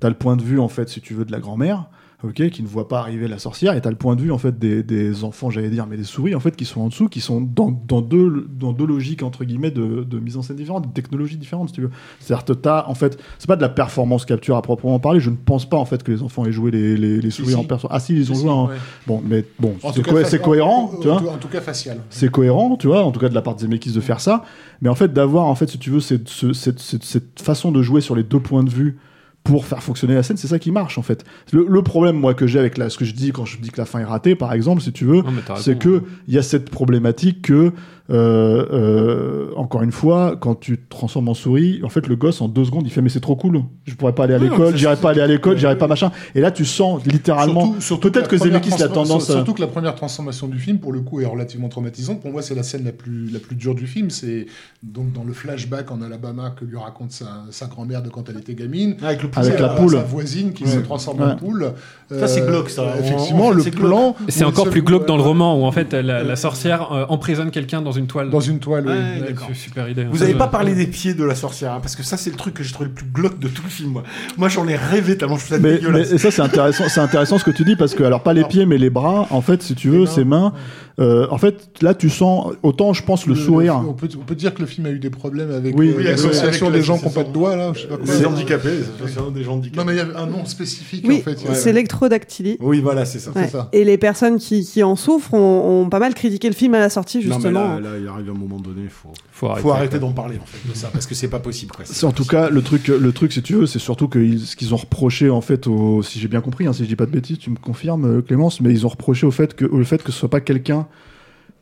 Tu as le point de vue en fait si tu veux de la grand-mère OK, qui ne voit pas arriver la sorcière, et tu as le point de vue en fait des, des enfants, j'allais dire, mais des souris en fait qui sont en dessous, qui sont dans, dans, deux, dans deux logiques entre guillemets de, de mise en scène différentes, de technologies différentes, si tu veux. C'est-à-dire que t'as en fait, c'est pas de la performance capture à proprement parler. Je ne pense pas en fait que les enfants aient joué les, les, les souris si. en personne. Ah si, ils ont Si, joué. si, en... ouais. Bon, mais bon, c'est co- cohérent, en- tu vois en- tout cas, facial. c'est cohérent, tu vois, en tout cas de la part de Zemeckis de faire ça. Mais en fait, d'avoir, en fait, si tu veux, cette, ce- cette, cette- cette façon de jouer sur les deux points de vue pour faire fonctionner la scène, c'est ça qui marche, en fait. Le, le problème, moi, que j'ai avec la, ce que je dis quand je dis que la fin est ratée, par exemple, si tu veux, c'est que il y a cette problématique que, euh, euh, encore une fois, quand tu te transformes en souris, en fait, le gosse, en deux secondes, il fait, mais c'est trop cool. Je pourrais pas aller à l'école, j'irai pas aller à l'école, j'irai pas machin. Et là, tu sens littéralement, Surtout- surtout peut-être que première Zemeckis a tendance à... Surtout que la première transformation du film, pour le coup, est relativement traumatisante. Pour moi, c'est la scène la plus, la plus dure du film. C'est donc dans le flashback en Alabama que lui raconte sa, sa grand-mère de quand elle était gamine. Avec le Avec Sa- la poule. Sa voisine qui Ouais. se transforme Ouais. en poule. Ça, c'est Euh, glauque, ça. Effectivement, en fait, le plan. C'est encore plus glauque dans le roman où en fait la, sorcière euh, emprisonne quelqu'un dans une toile. Dans une toile, oui. Ouais, Ouais, d'accord. c'est super idée. Vous Ça, avez je- pas parlé des pieds de la sorcière, hein, parce que ça, c'est le truc que j'ai trouvé le plus glauque de tout le film. Moi, moi j'en ai rêvé tellement je trouve ça mais, dégueulasse. mais- et ça c'est intéressant c'est intéressant ce que tu dis parce que alors pas les pieds mais les bras en fait si tu veux mains, ces mains euh, en fait là tu sens autant je pense le, sourire on, peut, on peut dire que le film a eu des problèmes avec Oui, euh, oui, l'association des gens qui n'ont pas de doigts, là. Je sais pas quoi. Les handicapés, l'association des gens handicapés. Non, mais il y a un nom spécifique, Oui, en fait. c'est l'électrodactylie. Oui, voilà, c'est ça. Ouais. ça. Et les personnes qui, qui en souffrent ont, ont pas mal critiqué le film à la sortie, Non, mais justement. là, là, il arrive un moment donné, il faut, Faut arrêter. d'en parler en fait de ça, parce que c'est pas possible. Quoi. c'est en tout cas le truc le truc si tu veux c'est surtout que ils- ce qu'ils ont reproché en fait au si j'ai bien compris hein, si je dis pas de bêtises tu me confirmes euh, Clémence mais ils ont reproché au fait que au fait que ce soit pas quelqu'un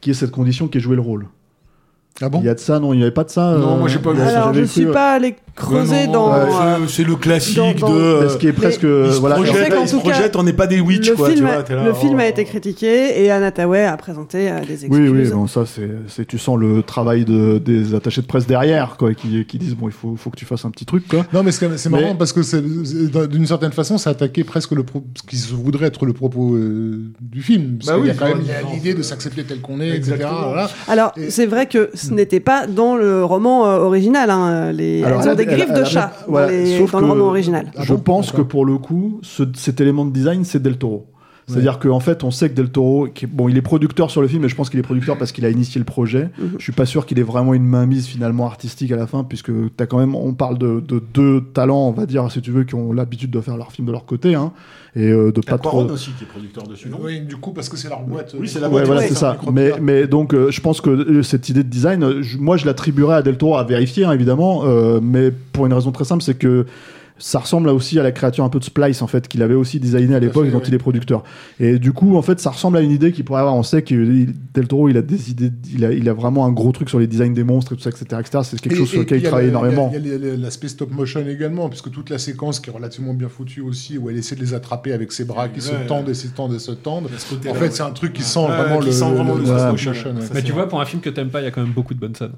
qui ait cette condition qui ait joué le rôle Ah bon il y a de ça non il y avait pas de ça Non, euh, moi, j'ai pas vu ça. Alors, je j'avais suis euh, pas allé creuser Non, dans. ouais, euh, c'est- le classique dans- dans- de. ce qui est presque euh, il se voilà Je sais projette, qu'en il se cas, projette, on n'est pas des witch, le quoi. film, tu a, vois, t'es là, le film oh. a été critiqué et Anna Tawai a présenté euh, des excuses. Oui, oui, bon, ça, c'est, tu sens le travail de, des attachés de presse derrière, quoi, qui, qui disent, bon, il faut, faut que tu fasses un petit truc, quoi. Non, mais c'est Mais- marrant parce que c'est- d'une certaine façon, ça attaquait presque le pro- ce qui voudrait être le propos euh, du film. Parce Bah oui, y a quand même il y a non, l'idée de s'accepter tel qu'on est, etc. Alors, c'est vrai que ce n'était pas dans le roman original. Hein, les... Des griffes de chat dans, les- sauf dans le roman original. Je pense que pour le coup, ce- cet élément de design, c'est Del Toro. C'est-à-dire qu'en fait, on sait que Del Toro, qui est- bon, il est producteur sur le film, et je pense qu'il est producteur parce qu'il a initié le projet. Mhm. Je suis pas sûr qu'il ait vraiment une mainmise finalement artistique à la fin, puisque t'as quand même, on parle de, de deux talents, on va dire, si tu veux, qui ont l'habitude de faire leur film de leur côté, hein, et euh, de pas trop. Aussi qui est producteur dessus, non? Oui, du coup, parce que c'est leur boîte. Oui, euh, c'est la boîte, voilà, ouais, c'est c'est ça. Mais, mais donc, euh, je pense que euh, cette idée de design, je- moi, je l'attribuerais à Del Toro à vérifier, hein, évidemment, euh, mais pour une raison très simple, c'est que ça ressemble là aussi à la créature un peu de Splice, en fait, qu'il avait aussi designé à l'époque, dont il est producteur. Et du coup, en fait, ça ressemble à une idée qu'il pourrait avoir. On sait que Del Toro, il a des idées, il a, il a vraiment un gros truc sur les designs des monstres et tout ça, etc. etc. C'est quelque Et- chose sur lequel il travaille énormément. Il y a, l'aspect stop motion également, puisque toute la séquence qui est relativement bien foutue aussi, où elle essaie de les attraper avec ses bras qui se Ouais. tendent et se tendent et se tendent. En fait, c'est un truc qui Ouais. sent Ouais, vraiment qui le, stop motion. Mais tu vois, pour un film que t'aimes pas, il y a quand même beaucoup de bonnes scènes.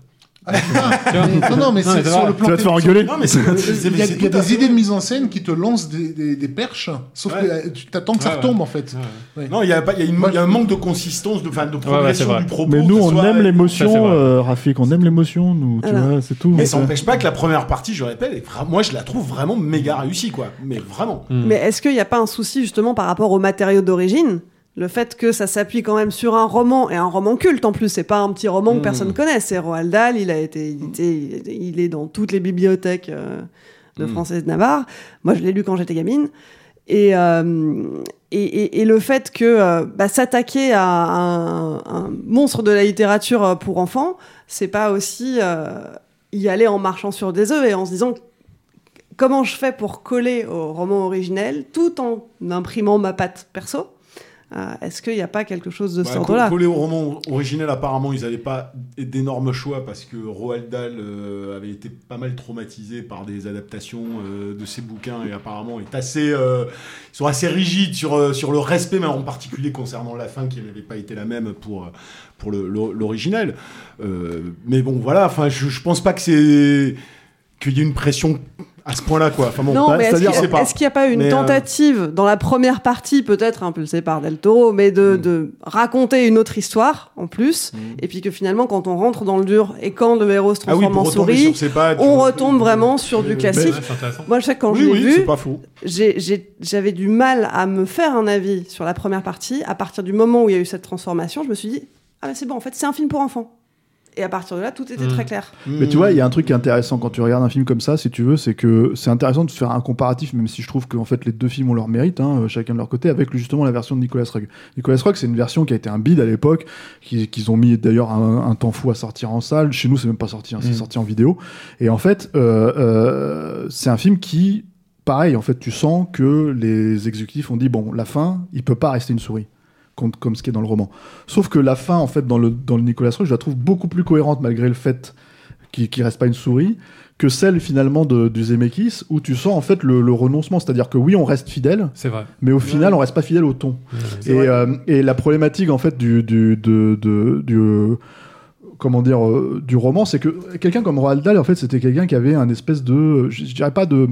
Non, non, mais c'est sur le plan Tu vas te faire engueuler Non, mais c'est Il y a, y a des idées de mise en scène qui te lancent des, des- des perches, sauf Ouais. que tu t'attends que ça Ouais, retombe en fait. Ouais. Non, il y a pas, il y a, une- Moi, il y a un manque de consistance, de, progression du propos. Mais nous, on soit- aime l'émotion, vrai. euh, Rafik, on aime l'émotion, nous, tu Alors. vois, c'est tout. Mais ça n'empêche pas que la première partie, je répète, moi je la trouve vraiment méga réussie, quoi. Mais vraiment. Mais est-ce qu'il n'y a pas un souci justement par rapport aux matériaux d'origine? Le fait que ça s'appuie quand même sur un roman et un roman culte en plus, c'est pas un petit roman que Mm. personne connaît, c'est Roald Dahl, il a été édité, il- il est dans toutes les bibliothèques euh, de Mm. France et de Navarre. Moi, je l'ai lu quand j'étais gamine. Et, euh, et, et- et le fait que euh, bah, s'attaquer à un, un monstre de la littérature pour enfants, c'est pas aussi y aller en marchant sur des œufs et en se disant comment je fais pour coller au roman originel tout en imprimant ma patte perso Euh, Est-ce qu'il n'y a pas quelque chose de Bah, cet co- ordre-là collé au roman originel, apparemment, ils n'avaient pas d'énormes choix parce que Roald Dahl euh, avait été pas mal traumatisé par des adaptations euh, de ses bouquins et apparemment est assez, euh, ils sont assez rigides sur, euh, sur le respect, mais en particulier concernant la fin qui n'avait pas été la même pour, euh, pour. Euh, mais bon, voilà, enfin, je, je pense pas que c'est qu'il y ait une pression à ce point-là, quoi. Enfin, bon, non, bah, mais est-ce qu'il je sais pas. est-ce qu'il n'y a pas une Mais, euh, tentative dans la première partie, peut-être impulsée par Del Toro, mais de, Mm. de raconter une autre histoire en plus, et puis que finalement, quand on rentre dans le dur et quand le héros se Ah oui, transforme en souris, sur ses pattes, on retombe vraiment sur du classique. Moi, je sais que quand Oui, je l'ai oui, vu, c'est pas faux. j'ai- j'ai- j'avais du mal à me faire un avis sur la première partie. À partir du moment où il y a eu cette transformation, je me suis dit, ah, mais c'est bon, en fait, c'est un film pour enfants. Et à partir de là, tout était Mm. très clair. Mais tu vois, il y a un truc qui est intéressant quand tu regardes un film comme ça, si tu veux, c'est que c'est intéressant de faire un comparatif, même si je trouve qu'en fait les deux films ont leur mérite, hein, chacun de leur côté, avec justement la version de Nicolas Roeg. Nicolas Roeg, c'est une version qui a été un bide à l'époque, qui- qu'ils ont mis d'ailleurs un, un temps fou à sortir en salle. Chez nous, c'est même pas sorti, hein, c'est Mm. sorti en vidéo. Et en fait, euh, euh, c'est un film qui, pareil, en fait, tu sens que les exécutifs ont dit bon, la fin, il peut pas rester une souris comme, comme ce qui est dans le roman. Sauf que la fin, en fait, dans le, dans le Nicolas Roeg, je la trouve beaucoup plus cohérente malgré le fait qu'il qu'il reste pas une souris que celle finalement de, du Zemeckis où tu sens en fait le, le renoncement, c'est-à-dire que oui on reste fidèle, C'est vrai. mais au final on reste pas fidèle au ton. Et, euh, et la problématique en fait du, du, de- de- du euh, comment dire euh, du roman, c'est que quelqu'un comme Roald Dahl en fait c'était quelqu'un qui avait un espèce de, je, je dirais pas de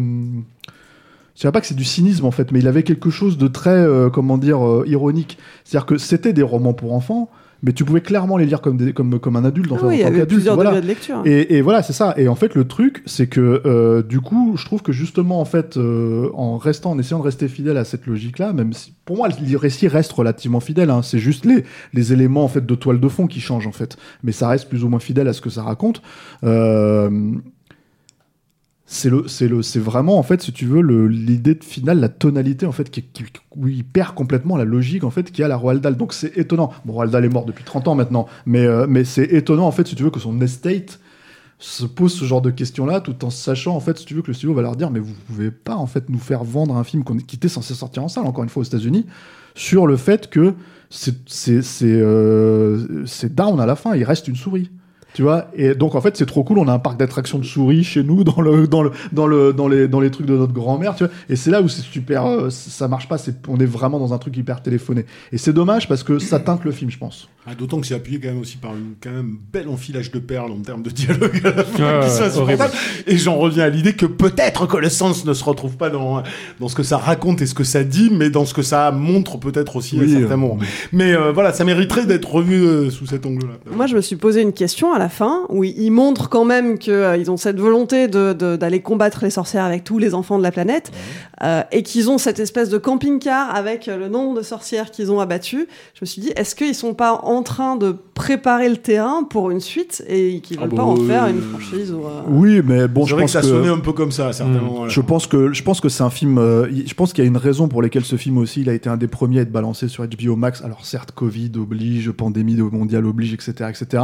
je dirais pas que c'est du cynisme en fait, mais il avait quelque chose de très, euh, comment dire, euh, ironique. C'est-à-dire que c'était des romans pour enfants, mais tu pouvais clairement les lire comme, des, comme, comme un adulte. Ah oui, en il y tant avait qu'adulte, plusieurs voilà. de lecture. Et, et voilà, c'est ça. Et en fait, le truc, c'est que euh, du coup, je trouve que justement, en fait, euh, en restant, en essayant de rester fidèle à cette logique-là, même si pour moi, le récit reste relativement fidèle. hein, c'est juste les, les éléments en fait de toile de fond qui changent en fait, mais ça reste plus ou moins fidèle à ce que ça raconte. Euh, c'est le c'est le c'est vraiment en fait si tu veux l'idée finale la tonalité en fait qui, qui- où il perd complètement la logique en fait qu'il y a la Roald Dahl donc c'est étonnant. Bon Roald Dahl est mort depuis 30 ans maintenant. Mais euh, mais c'est étonnant en fait si tu veux que son estate se pose ce genre de questions là tout en sachant en fait si tu veux que le studio va leur dire mais vous pouvez pas en fait nous faire vendre un film qu'on- qui était censé sortir en salle encore une fois aux États-Unis sur le fait que c'est c'est c'est euh, down à la fin. Il reste une souris tu vois et donc en fait c'est trop cool on a un parc d'attractions de souris chez nous dans le dans le dans le dans les dans les trucs de notre grand-mère tu vois et c'est là où c'est super euh, ça marche pas c'est on est vraiment dans un truc hyper téléphoné et c'est dommage parce que ça teinte le film je pense Ah, D'autant que c'est appuyé quand même aussi par une quand même bel enfilage de perles en termes de dialogue à la fin. Et j'en reviens à l'idée que peut-être que le sens ne se retrouve pas dans, dans ce que ça raconte et ce que ça dit, mais dans ce que ça montre peut-être aussi Oui, à certains euh. Mais euh, voilà, ça mériterait d'être revu euh, sous cet angle-là. Moi, je me suis posé une question à la fin où ils montrent quand même qu'ils ont cette volonté de- de- d'aller combattre les sorcières avec tous les enfants de la planète euh, et qu'ils ont cette espèce de camping-car avec euh, le nombre de sorcières qu'ils ont abattues. Je me suis dit, est-ce qu'ils sont pas en train de préparer le terrain pour une suite et qu'ils Ah veulent bah, pas en euh, faire une franchise ou, euh, Oui, mais bon, je pense que ça sonnait un peu comme ça, Mm. moments, là. Je pense que je pense que c'est un film. euh, je pense qu'il y a une raison pour laquelle ce film aussi, il a été un des premiers à être balancé sur HBO Max. Alors certes, Covid oblige, pandémie mondiale oblige, etc., etc.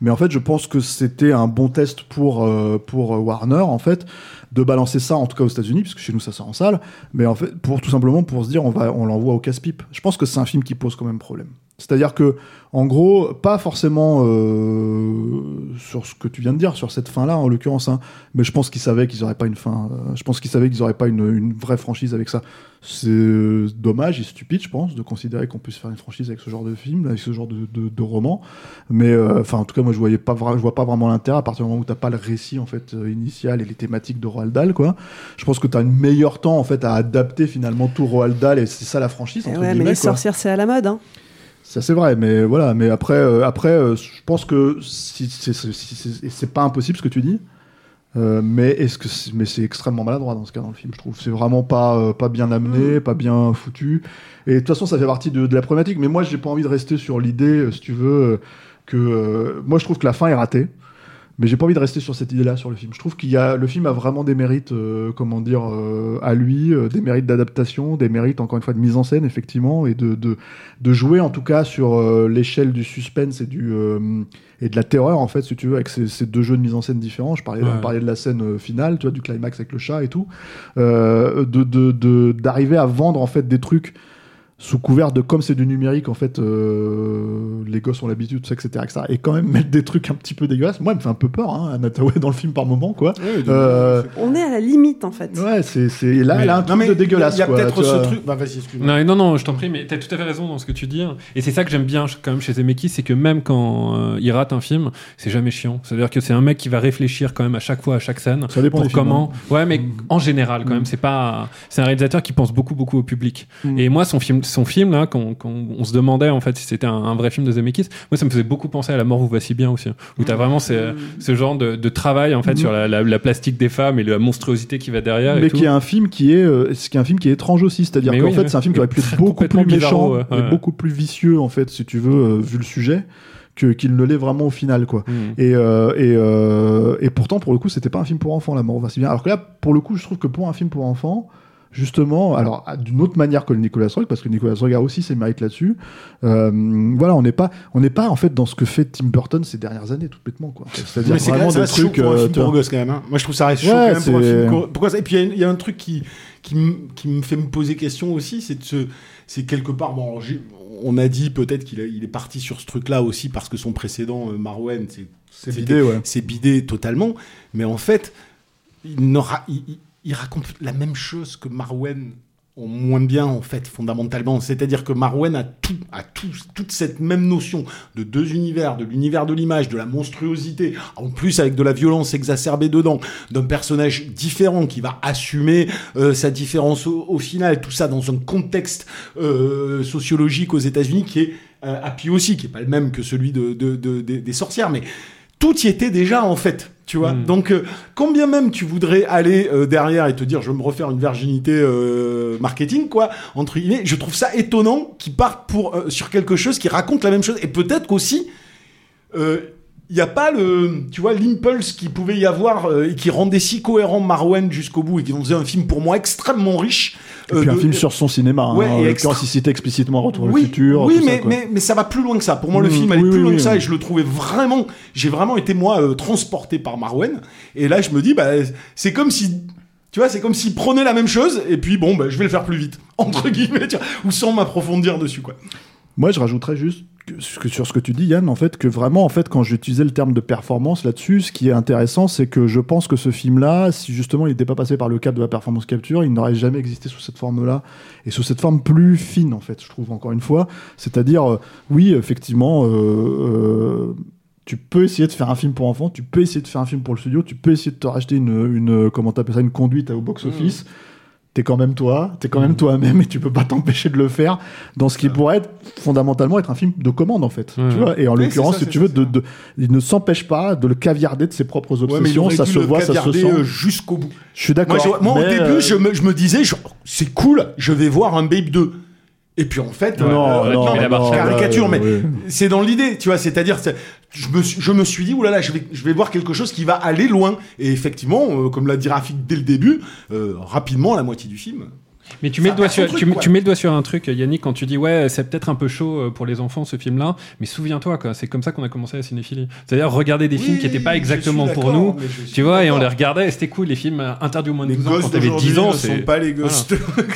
Mais en fait, je pense que c'était un bon test pour euh, pour Warner en fait de balancer ça, en tout cas aux États-Unis, puisque chez nous ça sort en salle. Mais en fait, pour tout simplement pour se dire, on va on l'envoie au casse-pipe. Je pense que c'est un film qui pose quand même problème. C'est-à-dire que, en gros, pas forcément euh, sur ce que tu viens de dire, sur cette fin-là en l'occurrence, hein, mais je pense qu'ils savaient qu'ils n'auraient pas une fin. euh, je pense qu'ils savaient qu'ils n'auraient pas une, une vraie franchise avec ça. C'est euh, dommage et stupide, je pense, de considérer qu'on puisse faire une franchise avec ce genre de film, avec ce genre de, de, de roman. Mais euh, enfin, en tout cas, moi, je voyais pas, je vois pas vraiment l'intérêt à partir du moment où t'as pas le récit en fait initial et les thématiques de Roald Dahl, quoi. Je pense que tu as un meilleur temps en fait à adapter finalement tout Roald Dahl et c'est ça la franchise. entre ouais, mais les quoi. sorcières, c'est à la mode. Hein. Ça c'est vrai, mais voilà. Mais après, euh, après, euh, je pense que si, c'est- si- pas impossible ce que tu dis. Euh, mais est-ce que c'est- mais c'est extrêmement maladroit dans ce cas dans le film je trouve c'est vraiment pas pas bien amené pas bien foutu et de toute façon ça fait partie de, de la problématique mais moi j'ai pas envie de rester sur l'idée si tu veux que moi je trouve que la fin est ratée mais j'ai pas envie de rester sur cette idée-là sur le film. Je trouve qu'il y a le film a vraiment des mérites, euh, comment dire, euh, à lui, euh, des mérites d'adaptation, des mérites encore une fois de mise en scène effectivement, et de de, de jouer en tout cas sur euh, l'échelle du suspense et du euh, et de la terreur en fait, si tu veux, avec ces, ces deux jeux de mise en scène différents. Je parlais, Ouais. on parlait de la scène euh, finale, tu vois, du climax avec le chat et tout, euh, de de de- d'arriver à vendre en fait des trucs sous couvert de comme c'est du numérique en fait euh, les gosses ont l'habitude etc, etc et quand même mettre des trucs un petit peu dégueulasses moi il me fait un peu peur hein, Anna Thaoué dans le film par moment quoi Euh, On est à la limite en fait. ouais c'est c'est là Mais- elle a un Non, truc mais de dégueulasse Il y a peut-être ce vois. truc. Bah, vas-y, excuse-moi. Non, non, non, je t'en prie, mais t'as tout à fait raison dans ce que tu dis. hein. Et c'est ça que j'aime bien quand même chez Zemeckis, c'est que même quand euh, il rate un film, c'est jamais chiant. C'est-à-dire que c'est un mec qui va réfléchir quand même à chaque fois, à chaque scène. Ça dépend pour des films, comment. Ouais, mais en général quand Mm. même, c'est pas. C'est un réalisateur qui pense beaucoup, beaucoup au public. Mm. Et moi, son film, son film là, quand, quand on se demandait en fait si c'était un, un vrai film de Zemeckis, moi ça me faisait beaucoup penser à La mort vous va si bien aussi, hein. où t'as vraiment ce, ce genre de, de travail en fait Mm. sur la, la- la plastique des femmes et la monstruosité qui va derrière. et mais tout. qui est un film qui est euh, ce qui est un film qui est étrange aussi c'est-à-dire qu'en oui, fait ouais. c'est un film qui aurait pu être beaucoup plus méchant bizarro, ouais, et ouais. beaucoup plus vicieux en fait si tu veux euh, vu le sujet que qu'il ne l'est vraiment au final quoi Mm. et euh, et, euh, et pourtant pour le coup c'était pas un film pour enfants la mort va si bien alors que là pour le coup je trouve que pour un film pour enfants justement alors d'une autre manière que le Nicolas Roeg parce que Nicolas Roeg a aussi ses mérites là-dessus euh, voilà on n'est pas on n'est pas en fait dans ce que fait Tim Burton ces dernières années tout bêtement quoi c'est-à-dire vraiment des trucs pour un euh, film pour quand même. hein. Moi je trouve ça reste chaud quand même pour un c'est- film. pour- Pourquoi ça Et puis il y a y, un truc qui qui, me- qui me fait me poser question aussi, c'est de se c'est quelque part bon on a dit peut-être qu'il il est parti sur ce truc là aussi parce que son précédent euh, Marwen c'est bidé, ouais. c'est bidé totalement mais en fait il, n'aura- il, il- raconte la même chose que Marwen en moins bien en fait fondamentalement. C'est-à-dire que Marwen a tout a tout toute cette même notion de deux univers de l'univers de l'image de la monstruosité en plus avec de la violence exacerbée dedans d'un personnage différent qui va assumer euh, sa différence au, au final. Tout ça dans un contexte euh, sociologique aux États-Unis qui est euh, happy aussi qui est pas le même que celui de, de- de- des- des sorcières mais tout y était déjà en fait tu vois. Donc euh, combien même tu voudrais aller euh, derrière et te dire je vais me refaire une virginité euh, marketing quoi entre guillemets je trouve ça étonnant qu'ils partent pour euh, sur quelque chose qui raconte la même chose. Et peut-être qu'aussi euh, il n'y a pas le, tu vois, l'impulse qu'il pouvait y avoir euh, et qui rendait si cohérent Marwen jusqu'au bout et qui en faisait un film pour moi extrêmement riche. Et euh, puis un de- film sur son cinéma, Ouais, hein, extra- l'occurrence, il citait explicitement Retour oui, futur. Oui, ça, mais, ça va plus loin que ça. Pour moi, le film allait oui, plus oui, loin que ça et je le trouvais vraiment. J'ai vraiment été, moi, euh, transporté par Marwen. Et là, je me dis, bah, c'est comme si. Tu vois, c'est comme s'il prenait la même chose et puis bon, bah, je vais le faire plus vite, entre guillemets, tu vois, ou sans m'approfondir dessus, quoi. Moi, je rajouterais juste sur ce que tu dis, Yann, en fait, que vraiment, en fait, quand j'utilisais le terme de performance là-dessus, ce qui est intéressant, c'est que je pense que ce film-là, si justement il n'était pas passé par le cadre de la performance capture, il n'aurait jamais existé sous cette forme-là et sous cette forme plus fine, en fait, je trouve encore une fois. C'est-à-dire, euh, oui, effectivement. euh, euh, tu peux essayer de faire un film pour enfants, tu peux essayer de faire un film pour le studio, tu peux essayer de te racheter une, comment ça, une conduite au box-office. T'es quand même toi, t'es quand même toi-même et tu peux pas t'empêcher de le faire dans ce qui pourrait être fondamentalement être un film de commande en fait. Ouais. Tu vois et en Oui, l'occurrence, si tu ça, veux, de, de- il ne s'empêche pas de le caviarder de ses propres obsessions, ça se voit, ça se sent. euh, jusqu'au bout. Je suis Moi, d'accord. je- moi, au début, euh, je, me, je me disais, genre, c'est cool, je vais voir un Babe 2. Et puis en fait, Non, euh, non, mais non, caricature, mais c'est dans l'idée, tu vois. C'est-à-dire, c'est- je me, suis, je me suis dit, oulala, je vais, je vais voir quelque chose qui va aller loin. Et effectivement, euh, comme l'a dit Rafik dès le début, euh, rapidement, la moitié du film. Mais tu mets, le doigt sur, truc, tu, mets- quoi. tu mets le doigt sur un truc, Yannick, quand tu dis ouais, c'est peut-être un peu chaud euh, pour les enfants ce film-là, mais souviens-toi, c'est comme ça qu'on a commencé la cinéphilie. C'est-à-dire regarder des Oui, films qui n'étaient pas exactement pour nous, tu vois, et on les regardait, et c'était cool, les films euh, interdits au moins de Les 12 ans quand t'avais d'aujourd'hui 10 ans. ne sont pas les gosses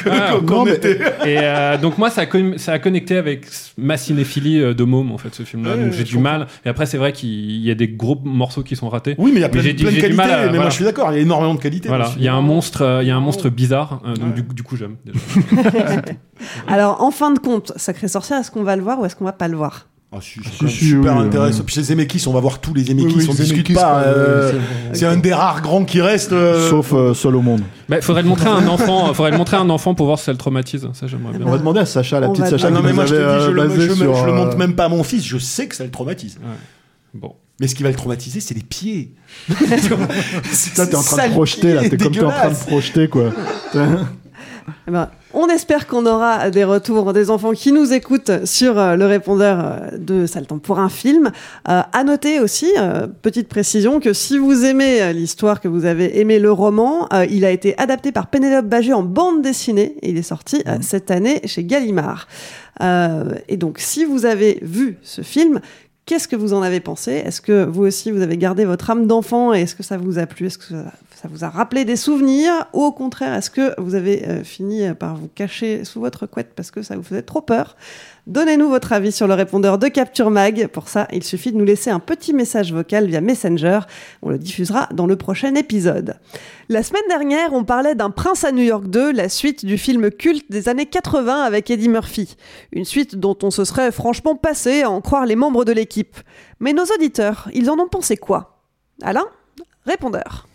Voilà. non, mais- était. Et euh, donc moi, ça a, con- ça a connecté avec ma cinéphilie de môme, en fait, ce film-là. Ouais, donc j'ai du mal. Et après, c'est vrai qu'il y a des gros morceaux qui sont ratés. Oui, mais il y a plein, de qualités. mais moi, je suis d'accord, il y a énormément de qualités. Il y a un monstre, bizarre. donc du coup, j'aime. Alors, en fin de compte, Sacré Sorcière, est-ce qu'on va le voir ou est-ce qu'on va pas le voir? Ah, si, c'est Si, si, super oui, intéressant. oui. Puis les Zemeckis, on va voir tous les Zemeckis, Oui, oui, on les discute Zemeckis, pas. euh, c'est un des rares grands qui reste. euh, Sauf euh, seul au monde. Bah, faudrait le montrer à un enfant. Faudrait le montrer à un enfant pour voir si ça le traumatise. Ça, j'aimerais bien. On va demander à Sacha, la On petite Sacha, Ah non, qui mais nous moi je te avait, dis, je, euh, le, basé je, me- sur, je le euh, montre même pas à mon fils, je sais que ça le traumatise. Bon. Mais ce qui va le traumatiser, c'est les pieds. Ça, t'es en train de projeter là, t'es comme t'es en train de projeter quoi. Eh ben, on espère qu'on aura des retours des enfants qui nous écoutent sur euh, le répondeur euh, de Saltan pour un film. Euh, à noter aussi, euh, petite précision, que si vous aimez l'histoire, que vous avez aimé le roman, il a été adapté par Pénélope Bagieux en bande dessinée et il est sorti euh, cette année chez Gallimard. Et donc, si vous avez vu ce film, Qu'est-ce que vous en avez pensé? Est-ce que vous aussi vous avez gardé votre âme d'enfant et est-ce que ça vous a plu? Est-ce que ça, vous a rappelé des souvenirs? Ou au contraire, est-ce que vous avez euh, fini par vous cacher sous votre couette parce que ça vous faisait trop peur? Donnez-nous votre avis sur le répondeur de Capture Mag. Pour ça, il suffit de nous laisser un petit message vocal via Messenger. On le diffusera dans le prochain épisode. La semaine dernière, on parlait d'un Prince à New York 2, la suite du film culte des années 80 avec Eddie Murphy. Une suite dont on se serait franchement passé à en croire les membres de l'équipe. Mais nos auditeurs, ils en ont pensé quoi? Alain Répondeur.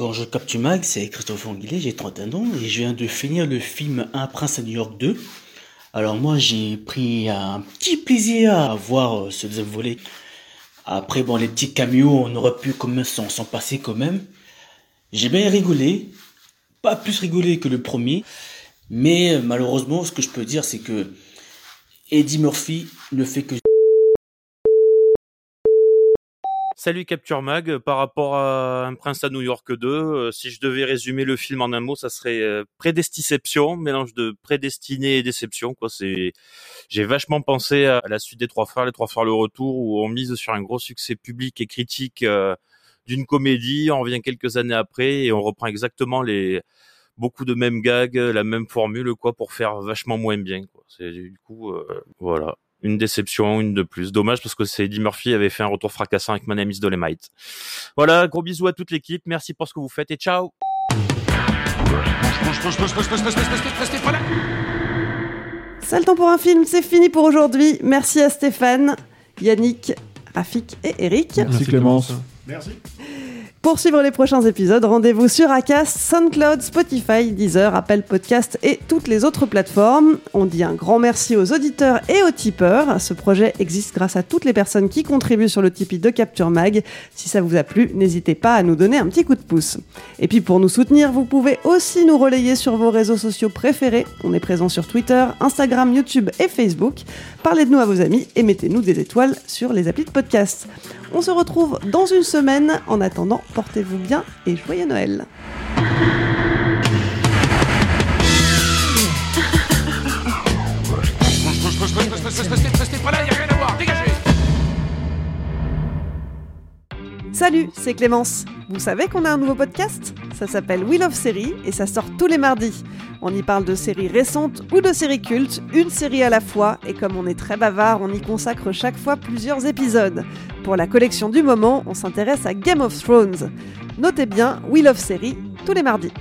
Bonjour Capture Mag, c'est Christophe Anguillet, j'ai 31 ans et je viens de finir le film Un prince à New York 2. Alors moi j'ai pris un petit plaisir à voir euh, ce deuxième volet. Après bon les petits cameos on aurait pu s'en passer quand même. J'ai bien rigolé, pas plus rigolé que le premier, mais euh, malheureusement ce que je peux dire c'est que Eddie Murphy ne fait que Salut Capture Mag, par rapport à Un Prince à New York 2, euh, si je devais résumer le film en un mot, ça serait euh, prédestiception, mélange de prédestiné et déception. Quoi, c'est, j'ai vachement pensé à la suite des Trois Frères, les Trois Frères le Retour, où on mise sur un gros succès public et critique euh, d'une comédie. On revient quelques années après et on reprend exactement les beaucoup de mêmes gags, la même formule, quoi, pour faire vachement moins bien. Quoi. C'est du coup, voilà une déception, une de plus. Dommage parce que c'est Eddie Murphy avait fait un retour fracassant avec My Name is Dolemite. Voilà, gros bisous à toute l'équipe. Merci pour ce que vous faites et ciao. C'est le temps pour un film, c'est fini pour aujourd'hui. Merci à Stéphane, Yannick, Rafik et Eric. Merci Clémence. Merci. Pour suivre les prochains épisodes, rendez-vous sur Acast, SoundCloud, Spotify, Deezer, Apple Podcast et toutes les autres plateformes. On dit un grand merci aux auditeurs et aux tipeurs. Ce projet existe grâce à toutes les personnes qui contribuent sur le Tipeee de Capture Mag. Si ça vous a plu, n'hésitez pas à nous donner un petit coup de pouce. Et puis pour nous soutenir, vous pouvez aussi nous relayer sur vos réseaux sociaux préférés. On est présent sur Twitter, Instagram, YouTube et Facebook. Parlez de nous à vos amis et mettez-nous des étoiles sur les applis de podcast. On se retrouve dans une semaine. En attendant, portez-vous bien et joyeux Noël. Salut, c'est Clémence. Vous savez qu'on a un nouveau podcast? Ça s'appelle Wheel of Série et ça sort tous les mardis. On y parle de séries récentes ou de séries cultes, une série à la fois, et comme on est très bavard, on y consacre chaque fois plusieurs épisodes. Pour la collection du moment, on s'intéresse à Game of Thrones. Notez bien Wheel of Série tous les mardis.